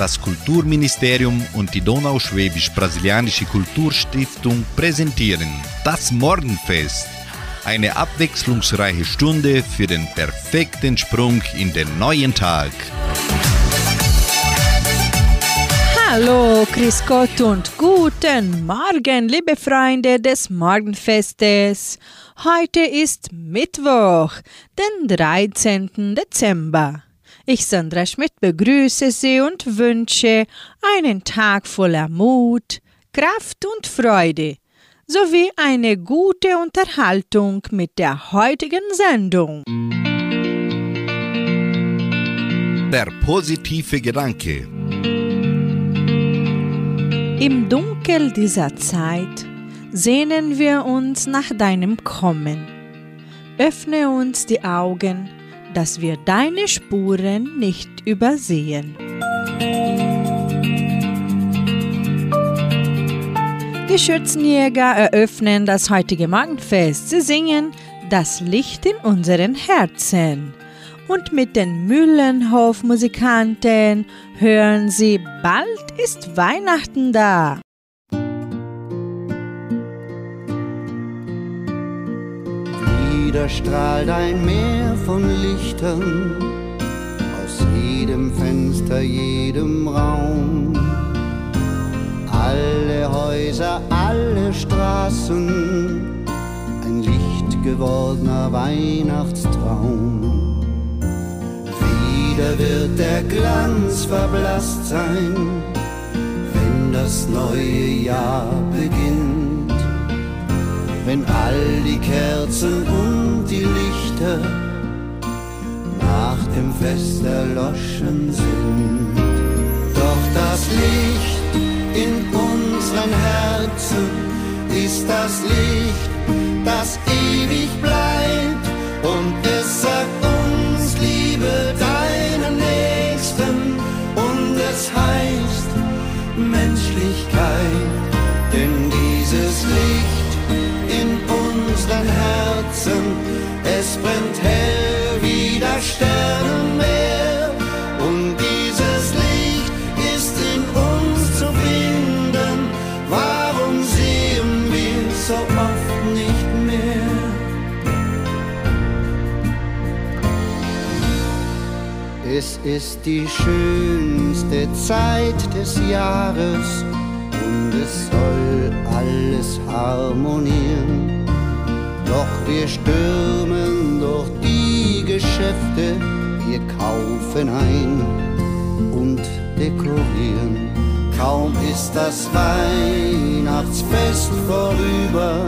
Das Kulturministerium und die Donauschwäbisch-Brasilianische Kulturstiftung präsentieren das Morgenfest. Eine abwechslungsreiche Stunde für den perfekten Sprung in den neuen Tag. Hallo, Chris Gott und guten Morgen, liebe Freunde des Morgenfestes. Heute ist Mittwoch, den 13. Dezember. Ich, Sandra Schmidt, begrüße Sie und wünsche einen Tag voller Mut, Kraft und Freude sowie eine gute Unterhaltung mit der heutigen Sendung. Der positive Gedanke. Im Dunkel dieser Zeit sehnen wir uns nach deinem Kommen. Öffne uns die Augen, dass wir deine Spuren nicht übersehen. Die Schützenjäger eröffnen das heutige Morgenfest. Sie singen Das Licht in unseren Herzen. Und mit den Mühlenhof-Musikanten hören sie Bald ist Weihnachten da. Wieder strahlt ein Meer von Lichtern aus jedem Fenster, jedem Raum alle Häuser, alle Straßen, ein Licht gewordener Weihnachtstraum. Wieder wird der Glanz verblasst sein, wenn das neue Jahr beginnt. Wenn all die Kerzen und die Lichter nach dem Fest erloschen sind. Doch das Licht in unseren Herzen ist das Licht, das ewig Und dieses Licht ist in uns zu finden. Warum sehen wir so oft nicht mehr? Es ist die schönste Zeit des Jahres und es soll alles harmonieren. Doch wir stürmen durch die Geschäfte, wir kaufen ein und dekorieren. Kaum ist das Weihnachtsfest vorüber,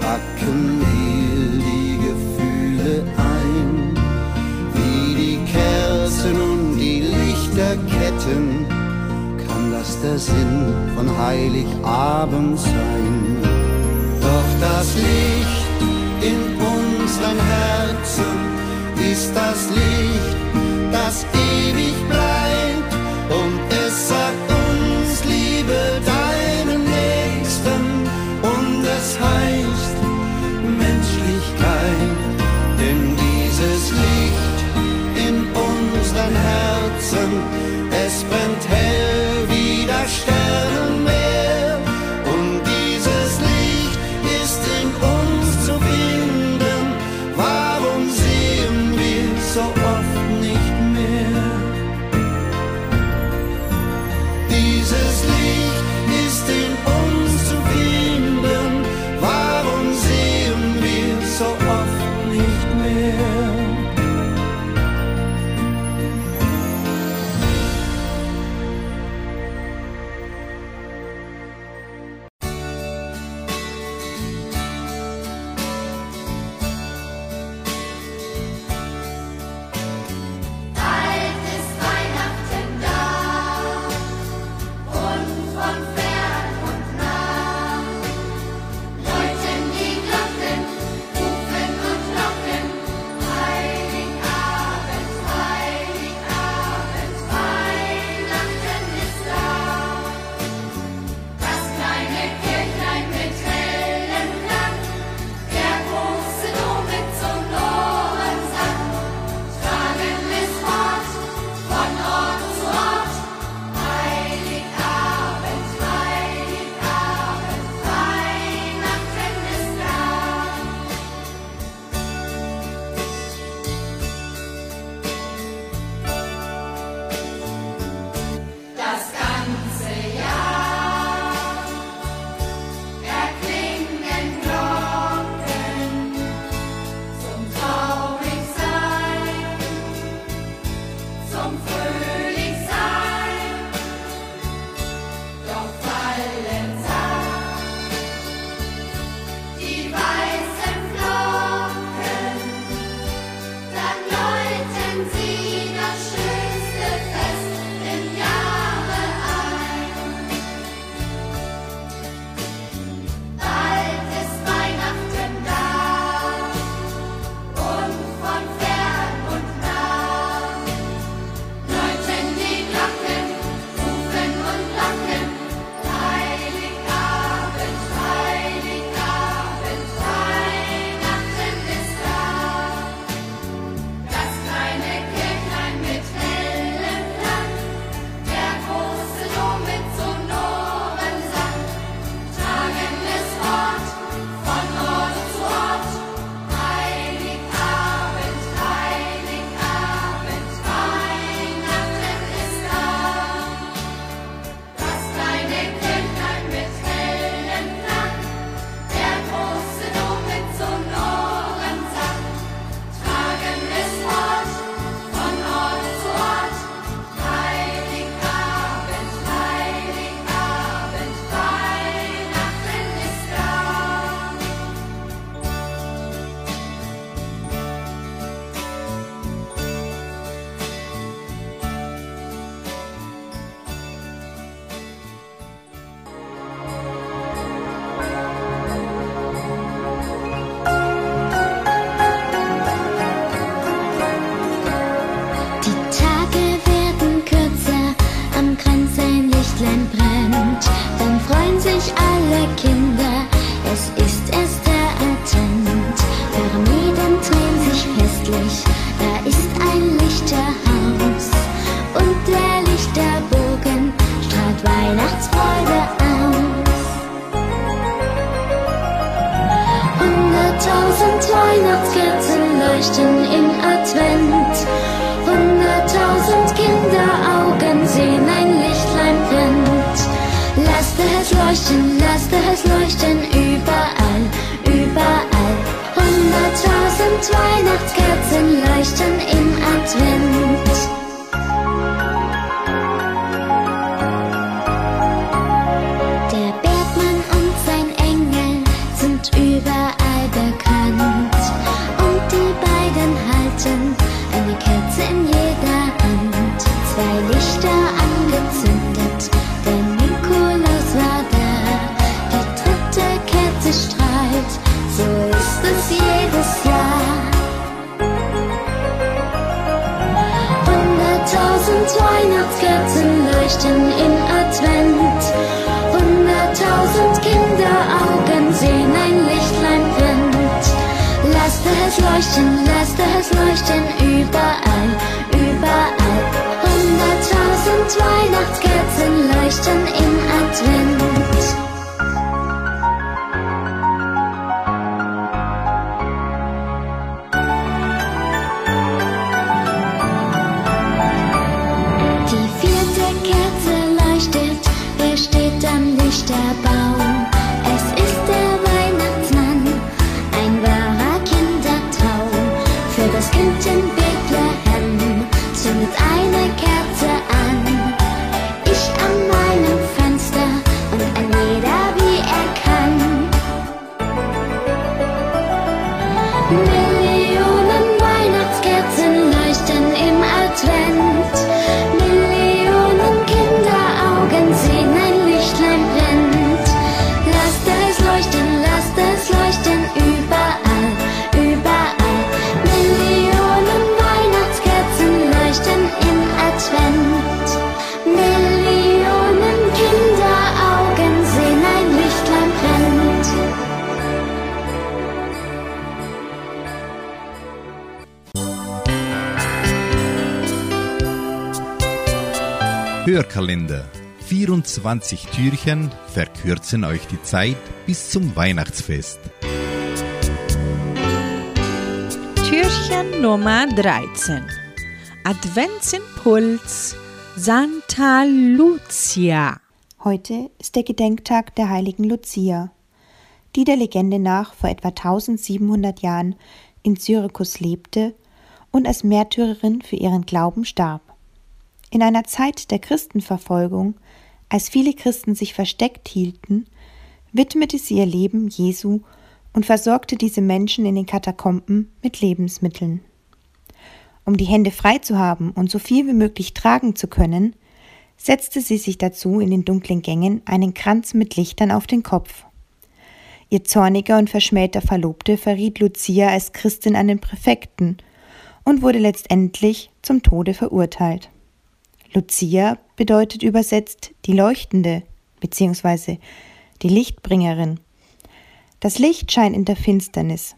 packen wir die Gefühle ein. Wie die Kerzen und die Lichterketten kann das der Sinn von Heiligabend sein. Doch das Licht in unseren Herzen ist das Licht, das ewig bleibt und es sagt 24 Türchen verkürzen euch die Zeit bis zum Weihnachtsfest. Türchen Nummer 13. Adventsimpuls Santa Lucia. Heute ist der Gedenktag der heiligen Lucia, die der Legende nach vor etwa 1700 Jahren in Syrikus lebte und als Märtyrerin für ihren Glauben starb. In einer Zeit der Christenverfolgung, als viele Christen sich versteckt hielten, widmete sie ihr Leben Jesu und versorgte diese Menschen in den Katakomben mit Lebensmitteln. Um die Hände frei zu haben und so viel wie möglich tragen zu können, setzte sie sich dazu in den dunklen Gängen einen Kranz mit Lichtern auf den Kopf. Ihr zorniger und verschmähter Verlobte verriet Lucia als Christin an den Präfekten und wurde letztendlich zum Tode verurteilt. Lucia bedeutet übersetzt die Leuchtende bzw. die Lichtbringerin. Das Licht scheint in der Finsternis.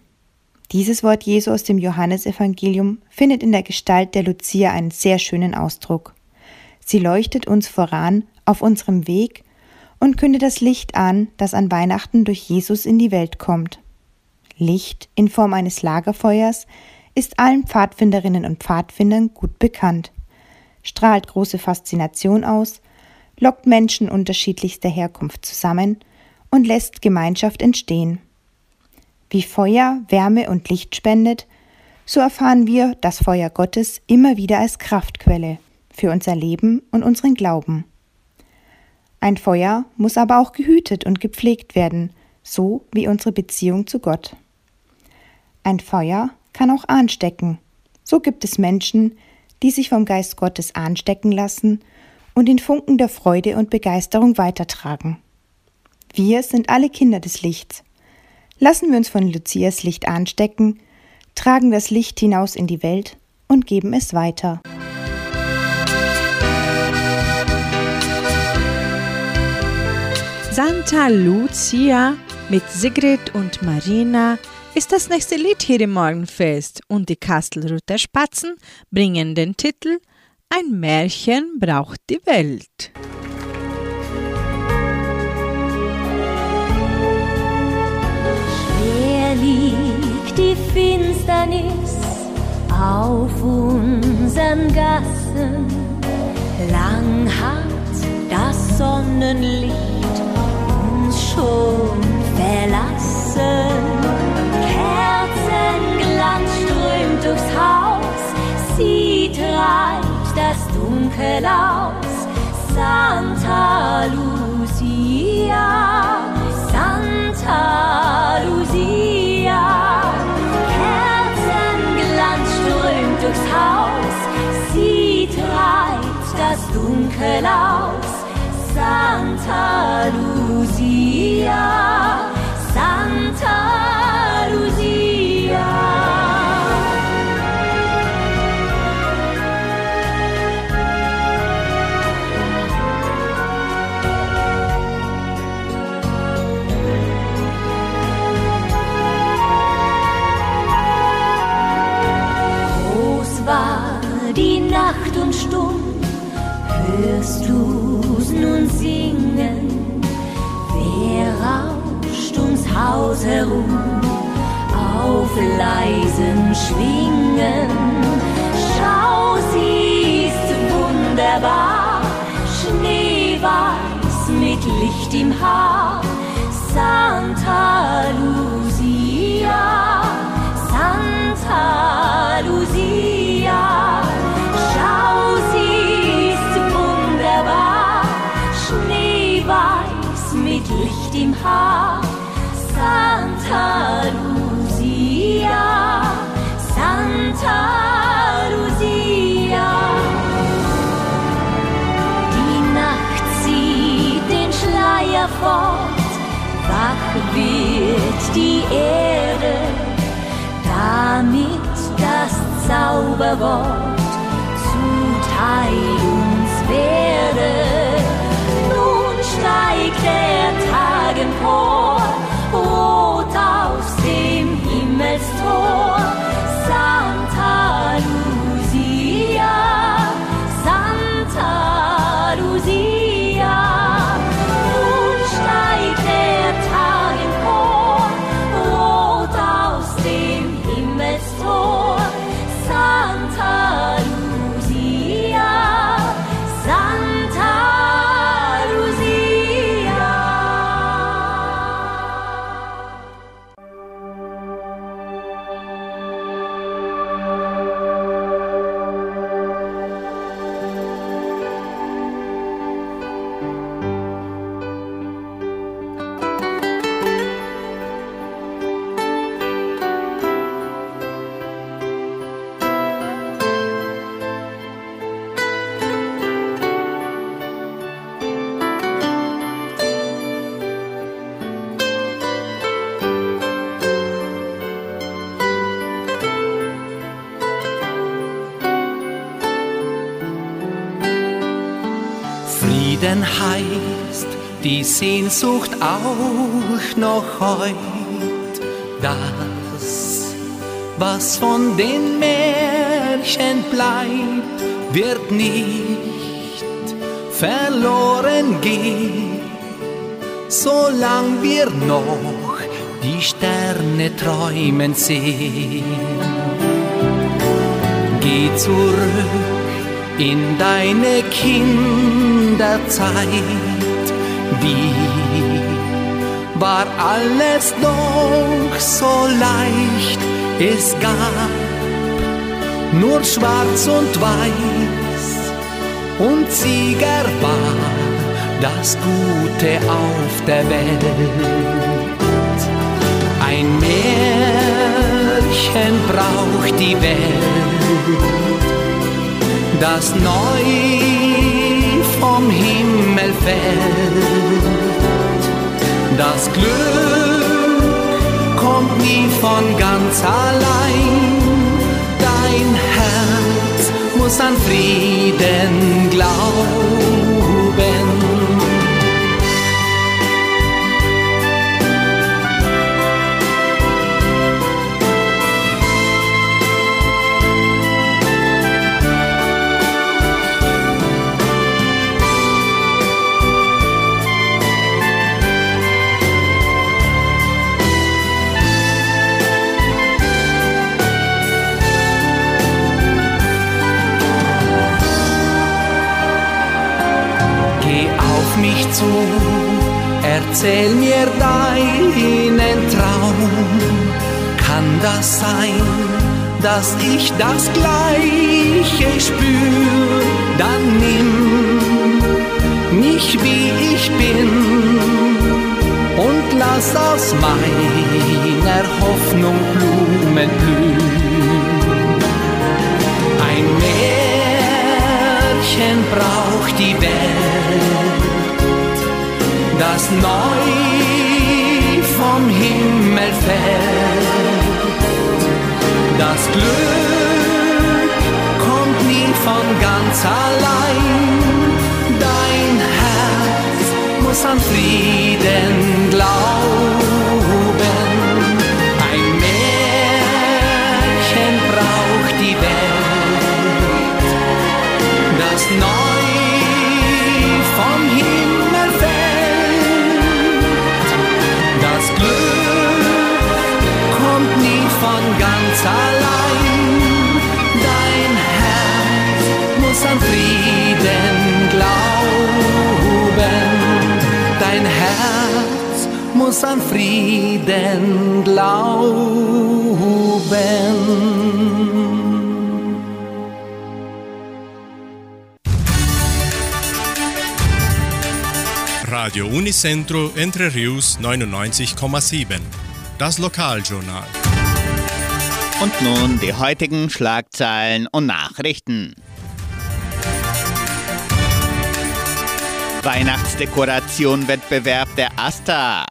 Dieses Wort Jesu aus dem Johannesevangelium findet in der Gestalt der Lucia einen sehr schönen Ausdruck. Sie leuchtet uns voran auf unserem Weg und kündet das Licht an, das an Weihnachten durch Jesus in die Welt kommt. Licht in Form eines Lagerfeuers ist allen Pfadfinderinnen und Pfadfindern gut bekannt, strahlt große Faszination aus, lockt Menschen unterschiedlichster Herkunft zusammen und lässt Gemeinschaft entstehen. Wie Feuer Wärme und Licht spendet, so erfahren wir das Feuer Gottes immer wieder als Kraftquelle für unser Leben und unseren Glauben. Ein Feuer muss aber auch gehütet und gepflegt werden, so wie unsere Beziehung zu Gott. Ein Feuer kann auch anstecken. So gibt es Menschen, die sich vom Geist Gottes anstecken lassen und den Funken der Freude und Begeisterung weitertragen. Wir sind alle Kinder des Lichts. Lassen wir uns von Lucias Licht anstecken, tragen das Licht hinaus in die Welt und geben es weiter. Santa Lucia mit Sigrid und Marina ist das nächste Lied hier im Morgenfest und die Kastelruther Spatzen bringen den Titel Ein Märchen braucht die Welt. Schwer liegt die Finsternis auf unseren Gassen, lang hat das Sonnenlicht treibt das Dunkel aus. Santa Lucia, Santa Lucia. Kerzenglanz strömt durchs Haus, sie treibt das Dunkel aus. Santa Lucia, hörst du's nun singen? Wer rauscht ums Haus herum auf leisen Schwingen? Schau, sie ist wunderbar, schneeweiß mit Licht im Haar. Santa Lucia, Santa Lucia. Im Haar. Santa Lucia, Santa Lucia. Die Nacht zieht den Schleier fort, wach wird die Erde, damit das Zauberwort zuteil uns werde. Nun steigt der Tag Sehnsucht auch noch heut. Das, was von den Märchen bleibt, wird nicht verloren gehen, solang wir noch die Sterne träumen sehen. Geh zurück in deine Kinderzeit. Wie war alles doch so leicht? Es gab nur schwarz und weiß und Sieger war das Gute auf der Welt. Ein Märchen braucht die Welt das neu vom Himmel fällt. Das Glück kommt nie von ganz allein. Dein Herz muss an Frieden glauben. Zu, erzähl mir deinen Traum. Kann das sein, dass ich das Gleiche spür? Dann nimm mich wie ich bin und lass aus meiner Hoffnung Blumen blühen. Ein Märchen braucht die Welt, das neu vom Himmel fällt. Das Glück kommt nie von ganz allein. Dein Herz muss an Frieden glauben. Muss an Frieden glauben. Radio Unicentro Entre Rius 99,7. Das Lokaljournal. Und nun die heutigen Schlagzeilen und Nachrichten. Weihnachtsdekoration-Wettbewerb der Asta.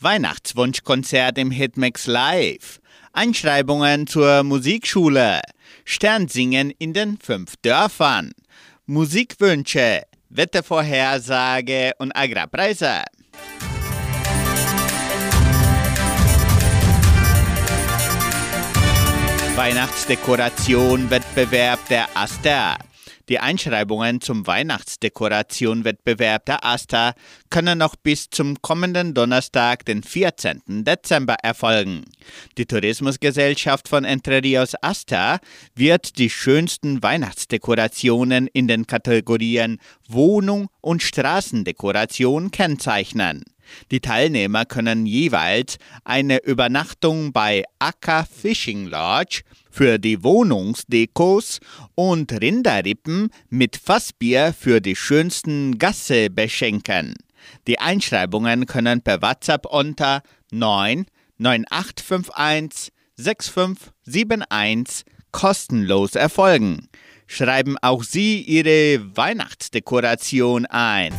Weihnachtswunschkonzert im Hitmix Live. Einschreibungen zur Musikschule. Sternsingen in den fünf Dörfern. Musikwünsche. Wettervorhersage und Agrarpreise. Weihnachtsdekoration-Wettbewerb der Asta. Die Einschreibungen zum Weihnachtsdekoration-Wettbewerb der Asta können noch bis zum kommenden Donnerstag, den 14. Dezember erfolgen. Die Tourismusgesellschaft von Entre Rios Asta wird die schönsten Weihnachtsdekorationen in den Kategorien Wohnung und Straßendekoration kennzeichnen. Die Teilnehmer können jeweils eine Übernachtung bei Acker Fishing Lodge für die Wohnungsdekos und Rinderrippen mit Fassbier für die schönsten Gasse beschenken. Die Einschreibungen können per WhatsApp unter 9 9851 6571 kostenlos erfolgen. Schreiben auch Sie Ihre Weihnachtsdekoration ein.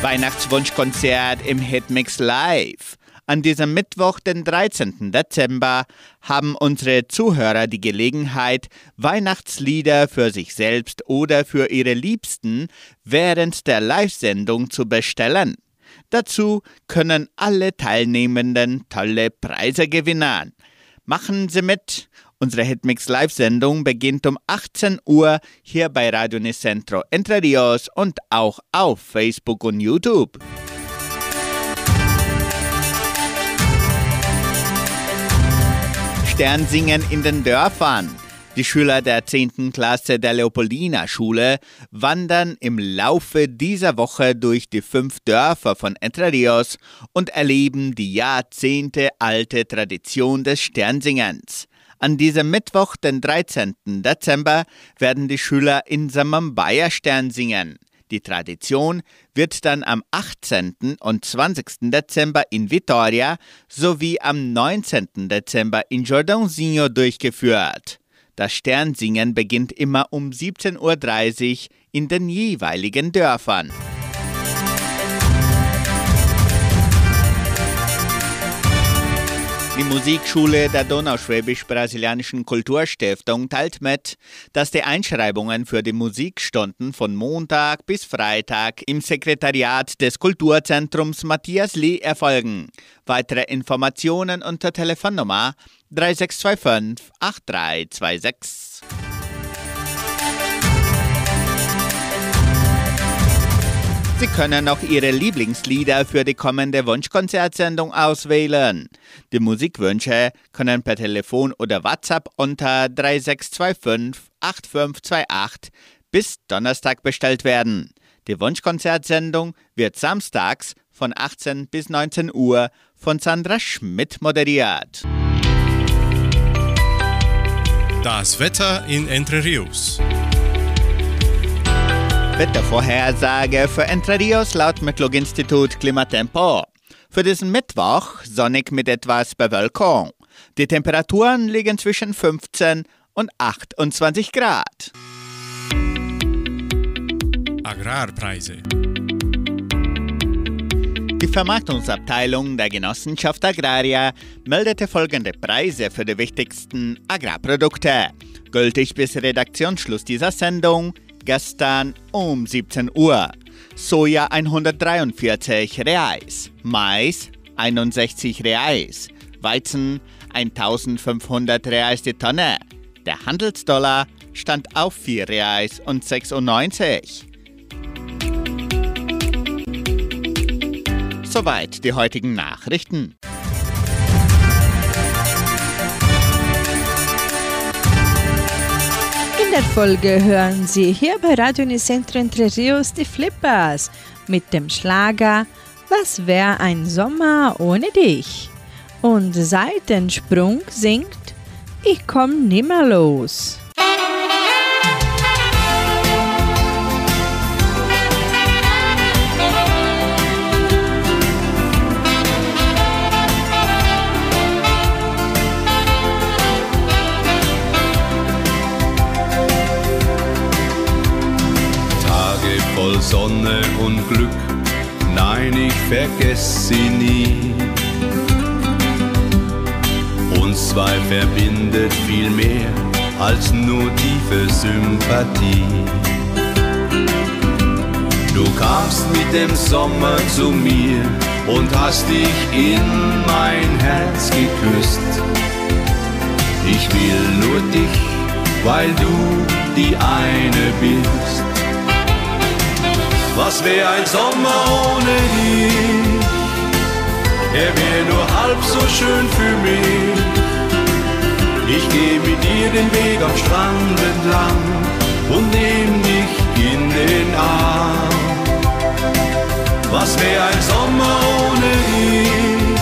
Weihnachtswunschkonzert im Hitmix Live. An diesem Mittwoch, den 13. Dezember, haben unsere Zuhörer die Gelegenheit, Weihnachtslieder für sich selbst oder für ihre Liebsten während der Live-Sendung zu bestellen. Dazu können alle Teilnehmenden tolle Preise gewinnen. Machen Sie mit! Unsere Hitmix Live-Sendung beginnt um 18 Uhr hier bei Radio Nicentro Entre Rios und auch auf Facebook und YouTube. Sternsingen in den Dörfern. Die Schüler der 10. Klasse der Leopoldina-Schule wandern im Laufe dieser Woche durch die fünf Dörfer von Entre Rios und erleben die jahrzehntealte Tradition des Sternsingens. An diesem Mittwoch, den 13. Dezember, werden die Schüler in Samambaya Stern singen. Die Tradition wird dann am 18. und 20. Dezember in Vitoria sowie am 19. Dezember in Jordãozinho durchgeführt. Das Sternsingen beginnt immer um 17.30 Uhr in den jeweiligen Dörfern. Die Musikschule der Donauschwäbisch-Brasilianischen Kulturstiftung teilt mit, dass die Einschreibungen für die Musikstunden von Montag bis Freitag im Sekretariat des Kulturzentrums Matthias Lee erfolgen. Weitere Informationen unter Telefonnummer 3625 8326. Sie können auch Ihre Lieblingslieder für die kommende Wunschkonzertsendung auswählen. Die Musikwünsche können per Telefon oder WhatsApp unter 3625 8528 bis Donnerstag bestellt werden. Die Wunschkonzertsendung wird samstags von 18 bis 19 Uhr von Sandra Schmidt moderiert. Das Wetter in Entre Rios. Wettervorhersage für Entre Rios laut Metlog-Institut Klimatempo. Für diesen Mittwoch sonnig mit etwas Bewölkung. Die Temperaturen liegen zwischen 15 und 28 Grad. Agrarpreise. Die Vermarktungsabteilung der Genossenschaft Agraria meldete folgende Preise für die wichtigsten Agrarprodukte. Gültig bis Redaktionsschluss dieser Sendung gestern um 17 Uhr. Soja 143 Reais, Mais 61 Reais, Weizen 1500 Reais die Tonne. Der Handelsdollar stand auf 4 Reais und 96. Soweit die heutigen Nachrichten. In der Folge hören Sie hier bei Radio Unicentro Entre Rios die Flippers mit dem Schlager Was wär ein Sommer ohne dich? Und Seitensprung singt Ich komm nimmer los. Voll Sonne und Glück, nein, ich vergesse sie nie. Uns zwei verbindet viel mehr als nur tiefe Sympathie. Du kamst mit dem Sommer zu mir und hast dich in mein Herz geküsst. Ich will nur dich, weil du die eine bist. Was wär ein Sommer ohne dich? Er wär nur halb so schön für mich. Ich geh mit dir den Weg am Strand entlang und nehm dich in den Arm. Was wär ein Sommer ohne dich?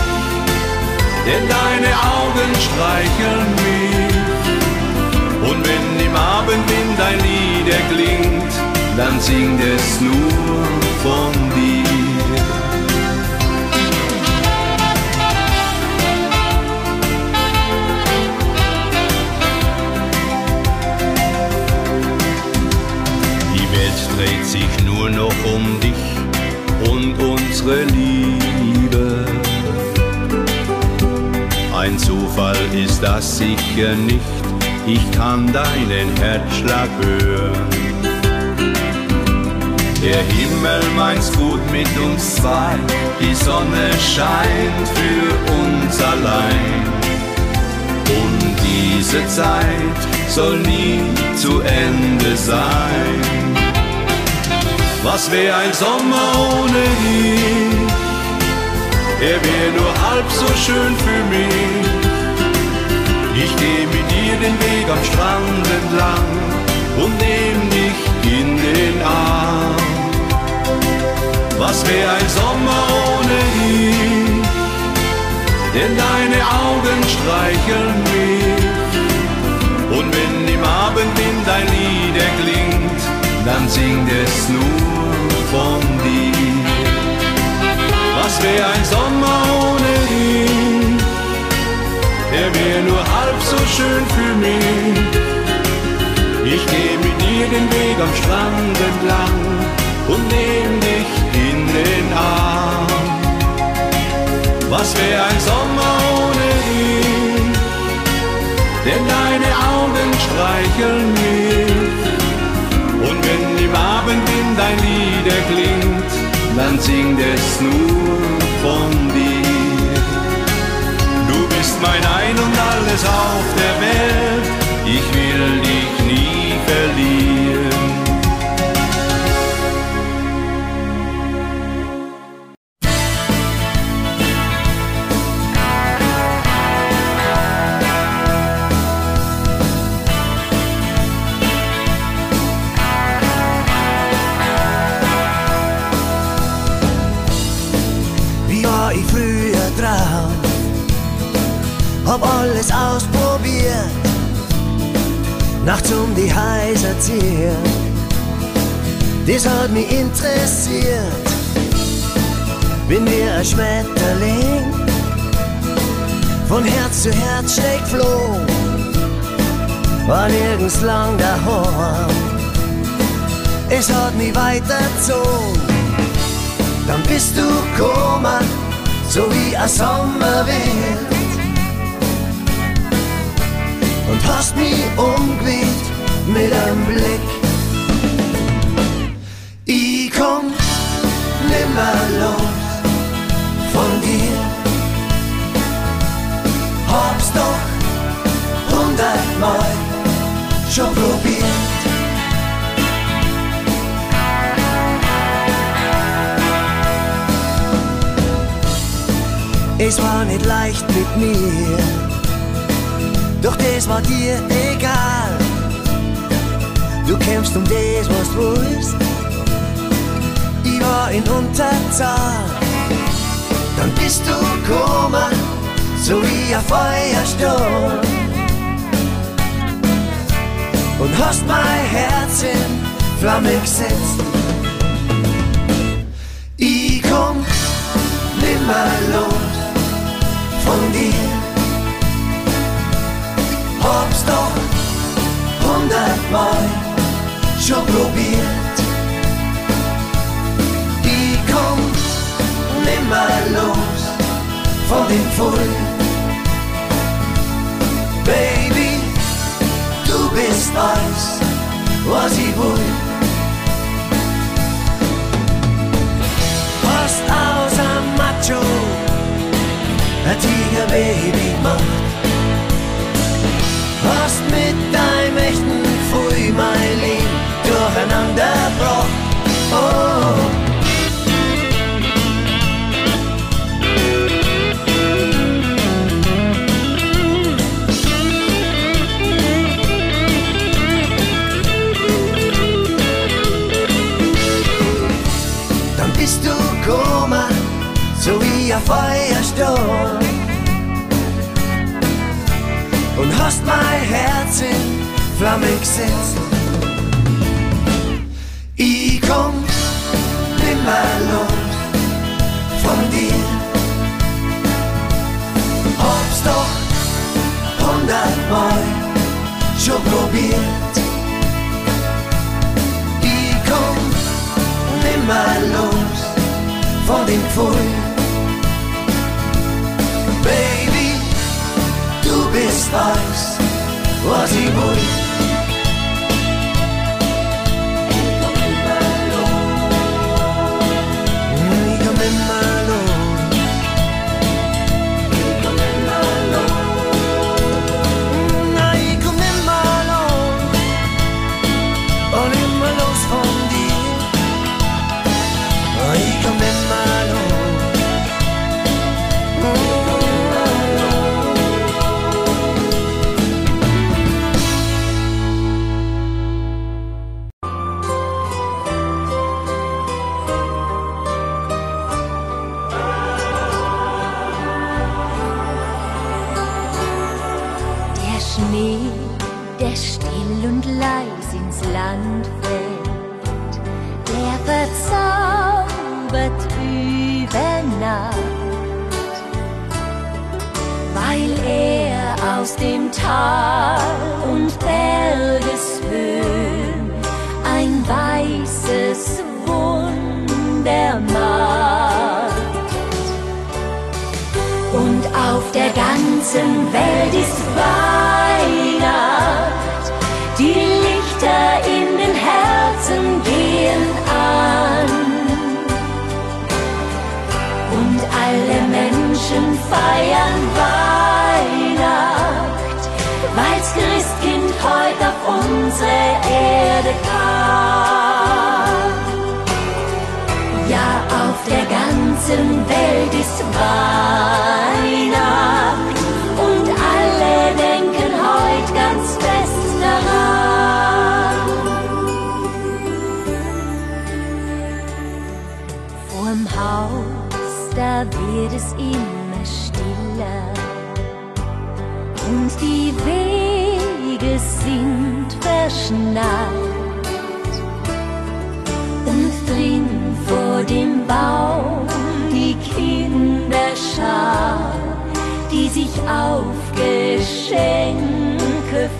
Denn deine Augen streicheln mich. Und wenn im Abendwind ein Lied erklingt, dann singt es nur von dir. Die Welt dreht sich nur noch um dich und unsere Liebe. Ein Zufall ist das sicher nicht, ich kann deinen Herzschlag hören. Der Himmel meint's gut mit uns zwei, die Sonne scheint für uns allein. Und diese Zeit soll nie zu Ende sein. Was wär ein Sommer ohne dich? Er wär nur halb so schön für mich. Ich geh mit dir den Weg am Strand entlang und nehm dich in den Arm. Was wär ein Sommer ohne dich? Denn deine Augen streicheln mich. Und wenn im Abendwind ein Lied erklingt, dann singt es nur von dir. Was wär ein Sommer ohne dich? Er wär nur halb so schön für mich. Ich geh mit dir den Weg am Strand entlang und nehm dich in den Arm. Was wär ein Sommer ohne dich? Denn deine Augen streicheln mich. Und wenn im Abendwind ein Lied erklingt, dann singt es nur von dir. Du bist mein Ein und alles auf war nirgends lang daheim. Es hat mich weitergezogen, dann bist du gekommen, so wie ein Sommerwind und hast mich umgeweht mit einem Blick. Ich komm nimmer los schon probiert. Es war nicht leicht mit mir, doch das war dir egal. Du kämpfst um das, was du willst. Ich war in Unterzahl. Dann bist du gekommen, so wie ein Feuersturm. Und hast mein Herz in Flamme gesetzt. Ich komm nimmer los von dir hab's doch hundertmal schon probiert. Ich komm nimmer los von dem Pfull. Baby, bist alles, was ich will. Fast außer Macho, ein Tiger Baby macht hast mit deinem echten Pfui mein Leben durcheinander gebracht. Oh. Ein Feuersturm und hast mein Herz in Flamme gesetzt. Ich komm nimmer los von dir. Hab's doch hundertmal schon probiert. Ich komm nimmer los von dem Pfui. Du bist alles, was verschneit. Und drin vor dem Baum die Kinderschar, die sich auf Geschenke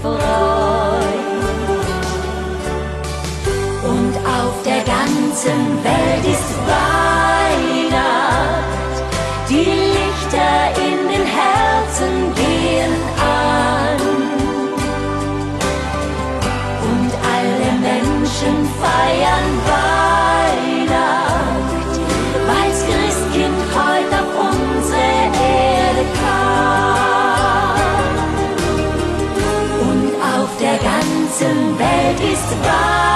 freut. Und auf der ganzen Welt ist Weihnacht, feiern Weihnacht, weil's Christkind heute auf unsere Erde kam. Und auf der ganzen Welt ist Weihnacht.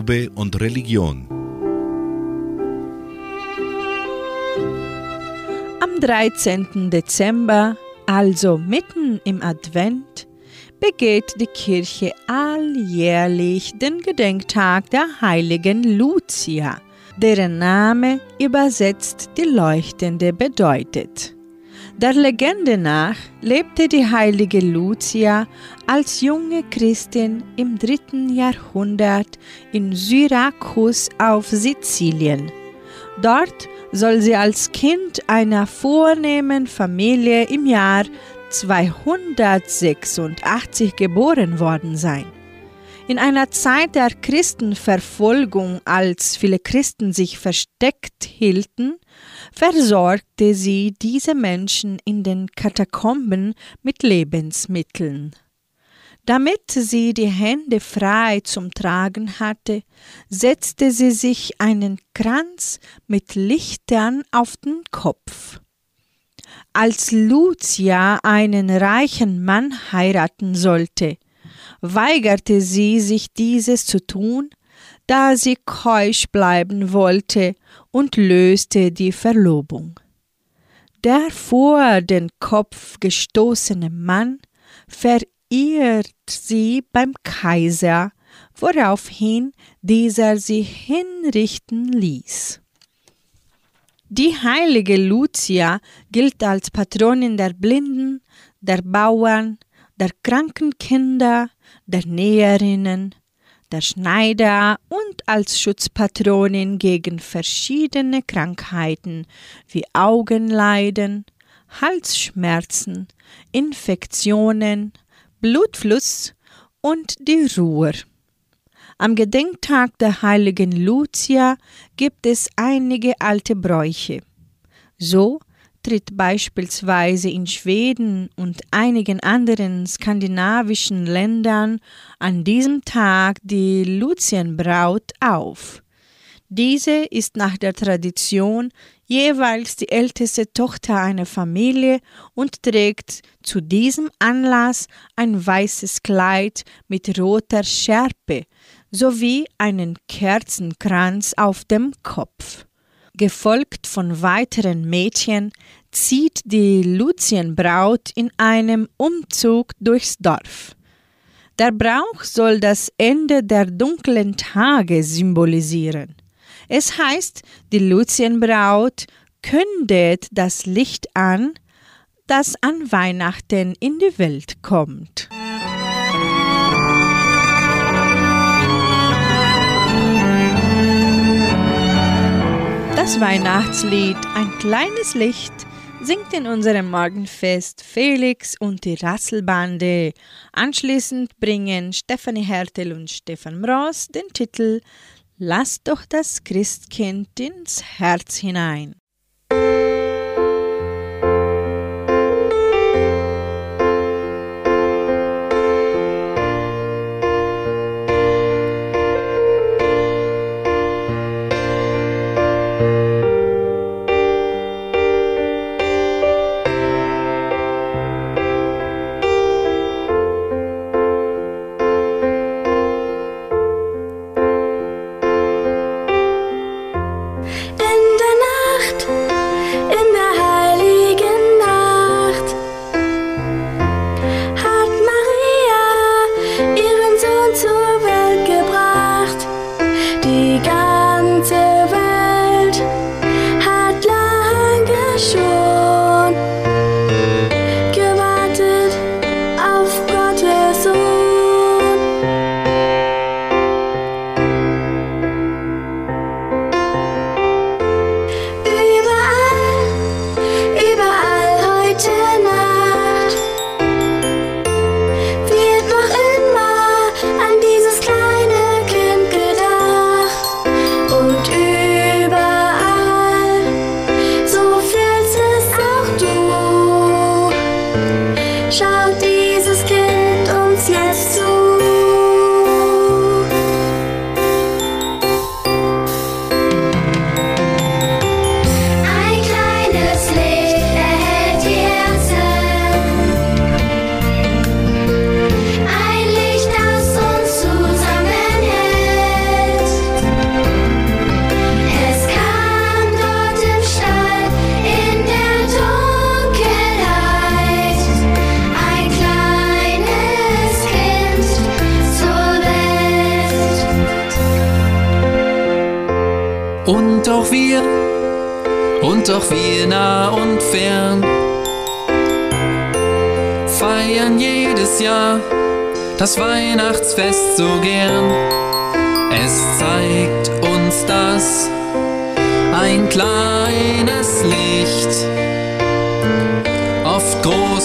Glaube und Religion. Am 13. Dezember, also mitten im Advent, begeht die Kirche alljährlich den Gedenktag der heiligen Lucia, deren Name übersetzt die Leuchtende bedeutet. Der Legende nach lebte die heilige Lucia als junge Christin im dritten Jahrhundert in Syrakus auf Sizilien. Dort soll sie als Kind einer vornehmen Familie im Jahr 286 geboren worden sein. In einer Zeit der Christenverfolgung, als viele Christen sich versteckt hielten, versorgte sie diese Menschen in den Katakomben mit Lebensmitteln. Damit sie die Hände frei zum Tragen hatte, setzte sie sich einen Kranz mit Lichtern auf den Kopf. Als Lucia einen reichen Mann heiraten sollte, weigerte sie sich dieses zu tun, da sie keusch bleiben wollte und löste die Verlobung. Der vor den Kopf gestoßene Mann verirrt sie beim Kaiser, woraufhin dieser sie hinrichten ließ. Die heilige Lucia gilt als Patronin der Blinden, der Bauern, der kranken Kinder, der Näherinnen, der Schneider und als Schutzpatronin gegen verschiedene Krankheiten wie Augenleiden, Halsschmerzen, Infektionen, Blutfluss und die Ruhr. Am Gedenktag der heiligen Lucia gibt es einige alte Bräuche. So tritt beispielsweise in Schweden und einigen anderen skandinavischen Ländern an diesem Tag die Luzienbraut auf. Diese ist nach der Tradition jeweils die älteste Tochter einer Familie und trägt zu diesem Anlass ein weißes Kleid mit roter Schärpe sowie einen Kerzenkranz auf dem Kopf. Gefolgt von weiteren Mädchen zieht die Luzienbraut in einem Umzug durchs Dorf. Der Brauch soll das Ende der dunklen Tage symbolisieren. Es heißt, die Luzienbraut kündet das Licht an, das an Weihnachten in die Welt kommt. Das Weihnachtslied Ein kleines Licht singt in unserem Morgenfest Felix und die Rasselbande. Anschließend bringen Stefanie Hertel und Stefan Mross den Titel Lass doch das Christkind ins Herz hinein.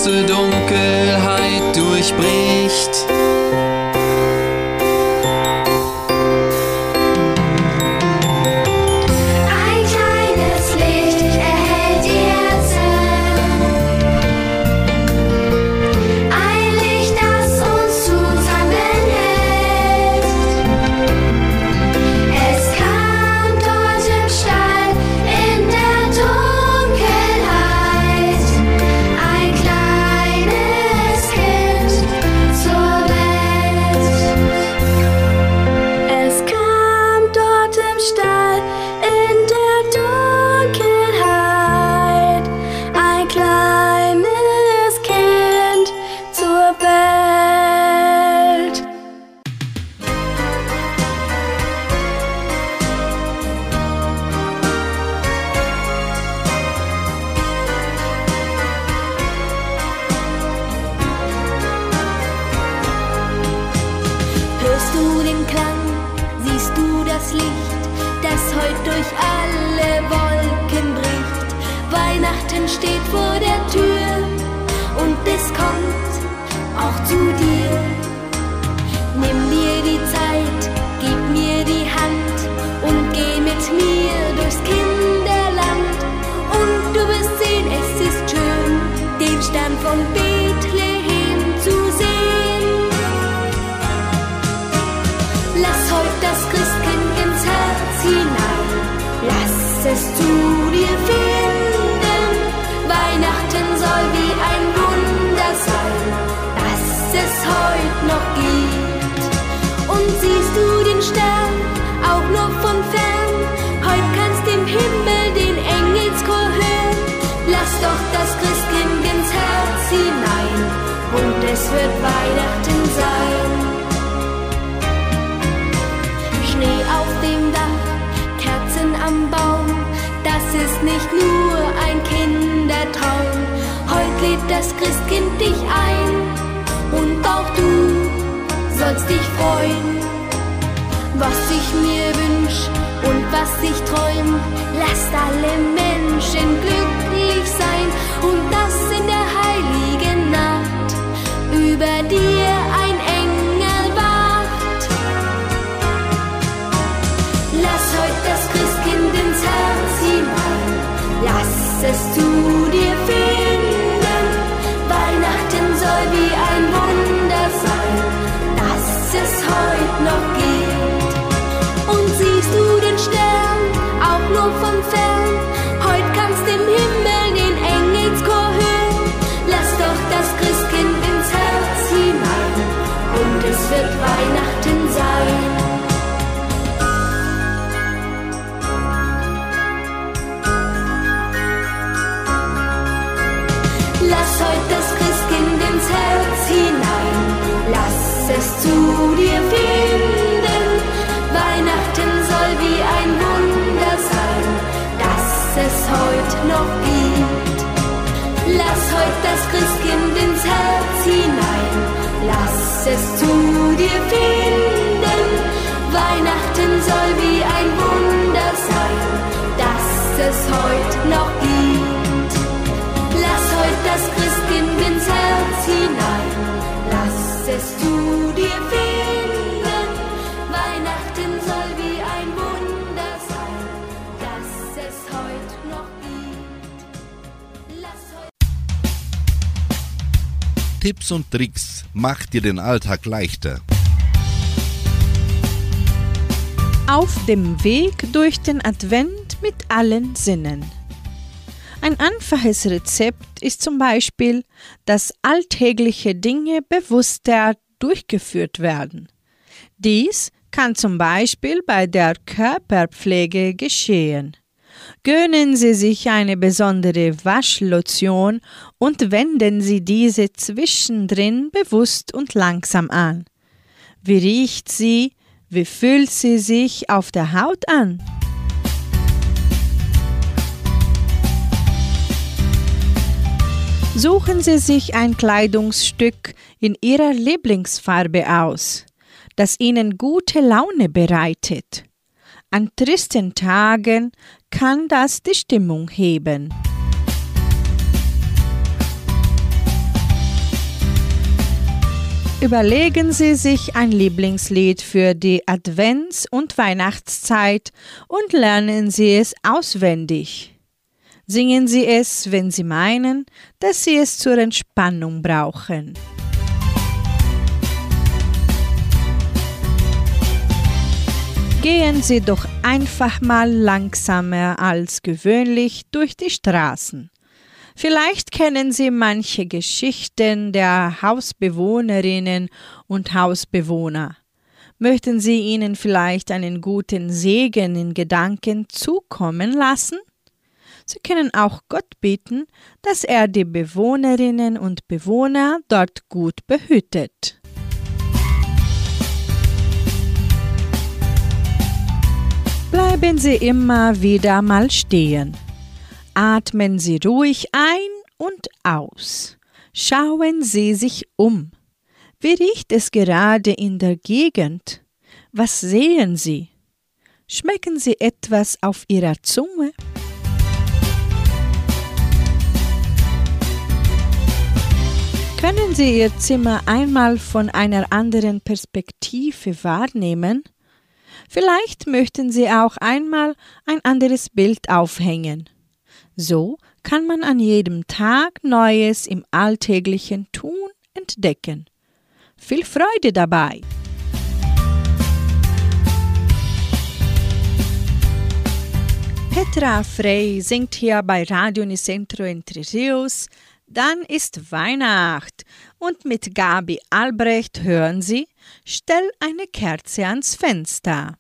Oft wird Weihnachten sein. Schnee auf dem Dach, Kerzen am Baum, das ist nicht nur ein Kindertraum. Heute lebt das Christkind dich ein und auch du sollst dich freuen. Was ich mir wünsch und was ich träum, lasst alle Menschen glücklich sein und dann über noch gibt. Lass heute das Christkind ins Herz hinein, lass es zu dir finden. Tipps und Tricks macht dir den Alltag leichter. Auf dem Weg durch den Advent mit allen Sinnen. Ein einfaches Rezept ist zum Beispiel, dass alltägliche Dinge bewusster durchgeführt werden. Dies kann zum Beispiel bei der Körperpflege geschehen. Gönnen Sie sich eine besondere Waschlotion und wenden Sie diese zwischendrin bewusst und langsam an. Wie riecht sie? Wie fühlt sie sich auf der Haut an? Suchen Sie sich ein Kleidungsstück in Ihrer Lieblingsfarbe aus, das Ihnen gute Laune bereitet. An tristen Tagen kann das die Stimmung heben. Überlegen Sie sich ein Lieblingslied für die Advents- und Weihnachtszeit und lernen Sie es auswendig. Singen Sie es, wenn Sie meinen, dass Sie es zur Entspannung brauchen. Gehen Sie doch einfach mal langsamer als gewöhnlich durch die Straßen. Vielleicht kennen Sie manche Geschichten der Hausbewohnerinnen und Hausbewohner. Möchten Sie ihnen vielleicht einen guten Segen in Gedanken zukommen lassen? Sie können auch Gott bitten, dass er die Bewohnerinnen und Bewohner dort gut behütet. Bleiben Sie immer wieder mal stehen. Atmen Sie ruhig ein und aus. Schauen Sie sich um. Wie riecht es gerade in der Gegend? Was sehen Sie? Schmecken Sie etwas auf Ihrer Zunge? Können Sie Ihr Zimmer einmal von einer anderen Perspektive wahrnehmen? Vielleicht möchten Sie auch einmal ein anderes Bild aufhängen. So kann man an jedem Tag Neues im alltäglichen Tun entdecken. Viel Freude dabei! Petra Frey singt hier bei Radio Nicentro Entre Rios. Dann ist Weihnacht und mit Gabi Albrecht hören Sie Stell eine Kerze ans Fenster.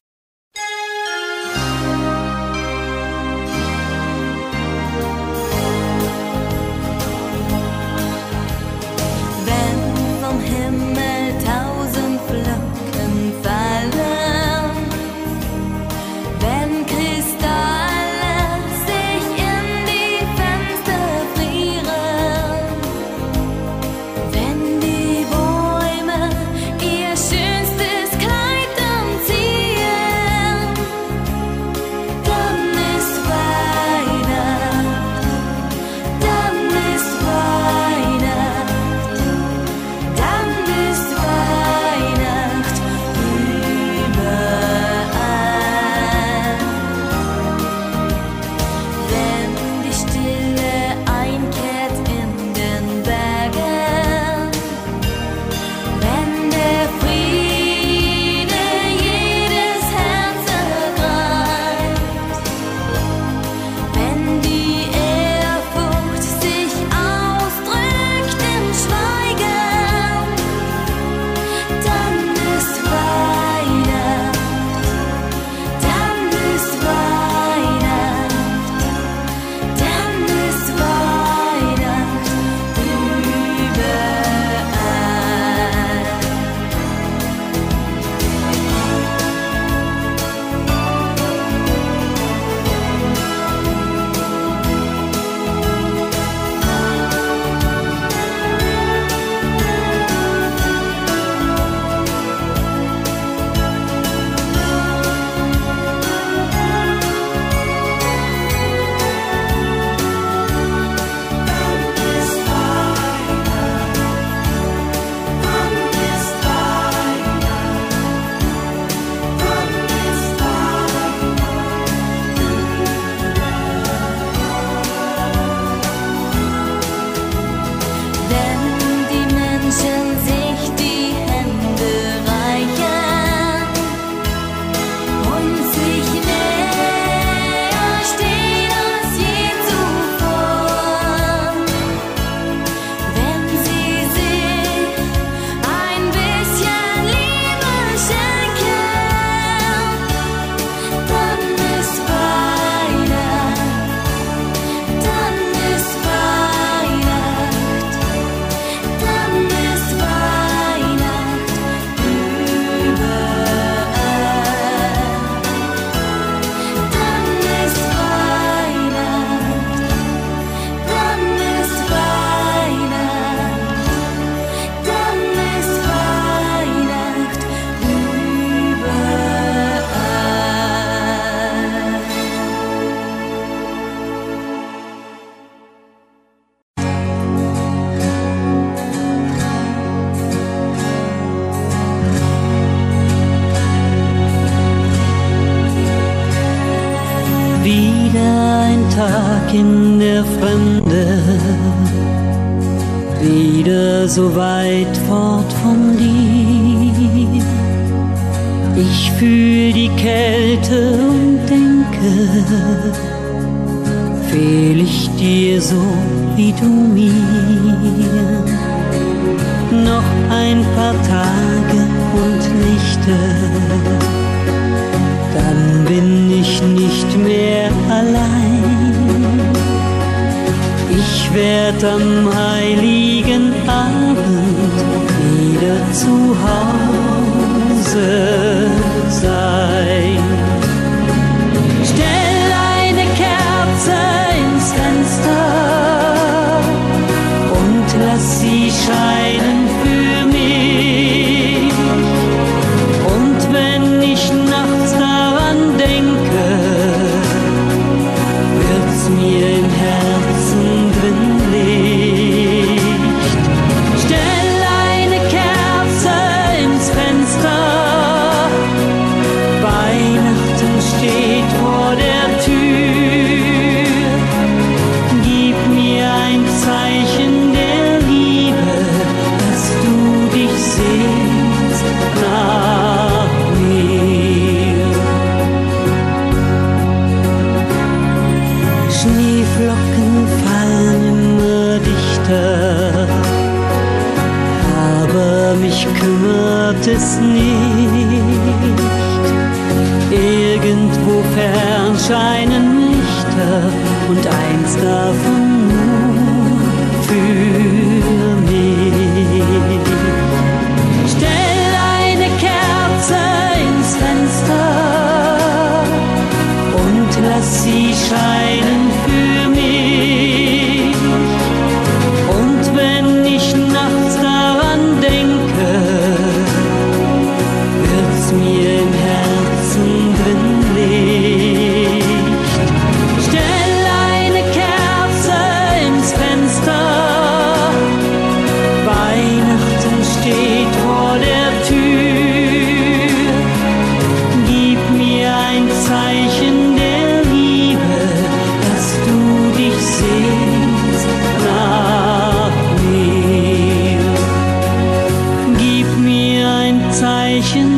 You.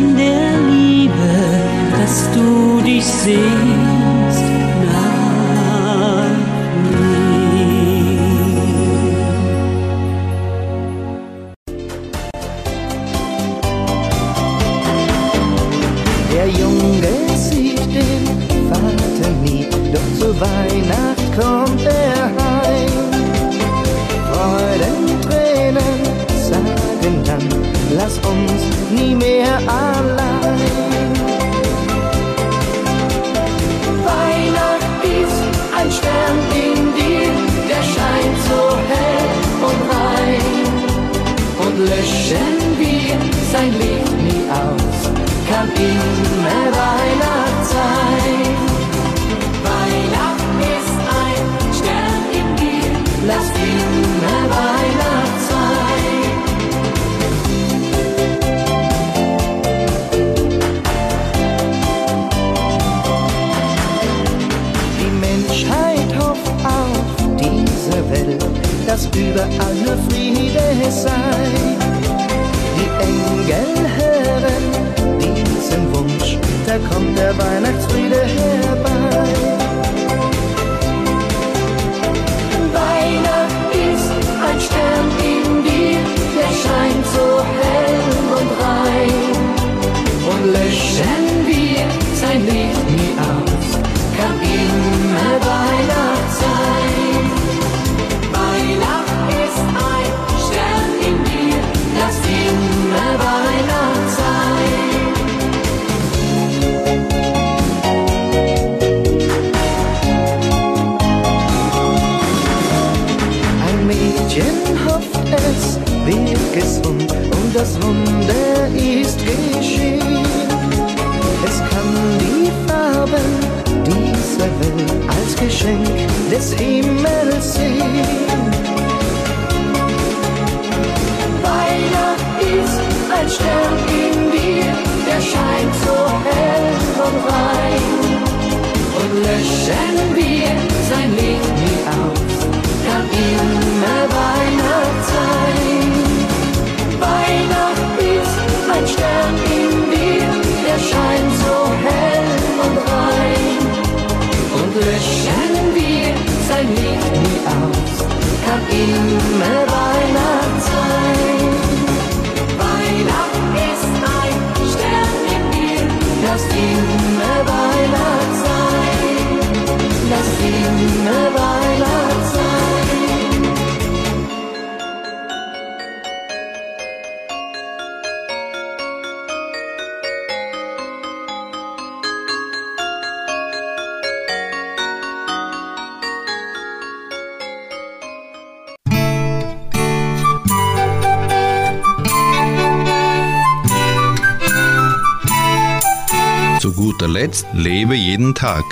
Jeden Tag.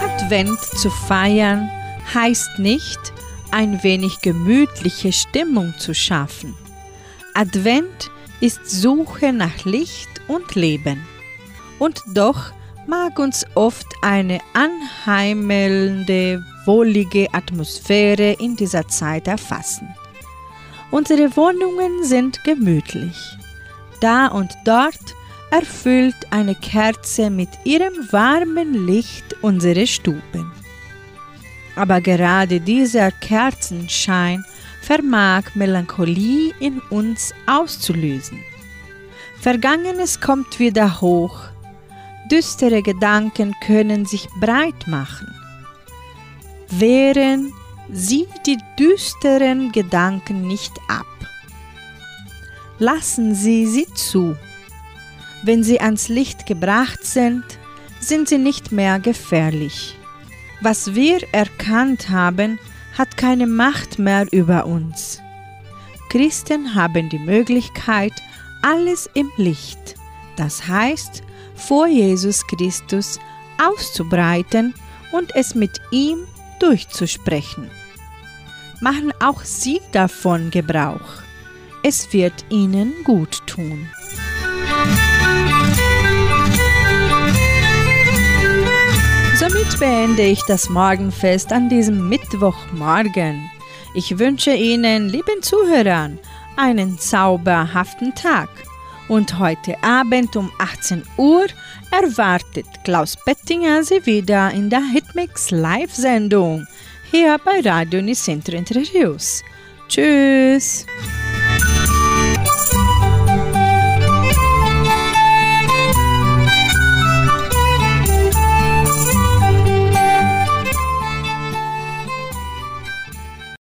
Advent zu feiern heißt nicht, ein wenig gemütliche Stimmung zu schaffen. Advent ist Suche nach Licht und Leben. Und doch mag uns oft eine anheimelnde, wohlige Atmosphäre in dieser Zeit erfassen. Unsere Wohnungen sind gemütlich. Da und dort erfüllt eine Kerze mit ihrem warmen Licht unsere Stuben. Aber gerade dieser Kerzenschein vermag Melancholie in uns auszulösen. Vergangenes kommt wieder hoch, düstere Gedanken können sich breit machen. Wehren Sie die düsteren Gedanken nicht ab. Lassen Sie sie zu. Wenn sie ans Licht gebracht sind, sind sie nicht mehr gefährlich. Was wir erkannt haben, hat keine Macht mehr über uns. Christen haben die Möglichkeit, alles im Licht, das heißt vor Jesus Christus, auszubreiten und es mit ihm durchzusprechen. Machen auch Sie davon Gebrauch. Es wird Ihnen gut tun. Somit beende ich das Morgenfest an diesem Mittwochmorgen. Ich wünsche Ihnen, lieben Zuhörern, einen zauberhaften Tag. Und heute Abend um 18 Uhr erwartet Klaus Pettinger Sie wieder in der Hitmix Live-Sendung hier bei Radio Nicentro Entre Rios. Tschüss!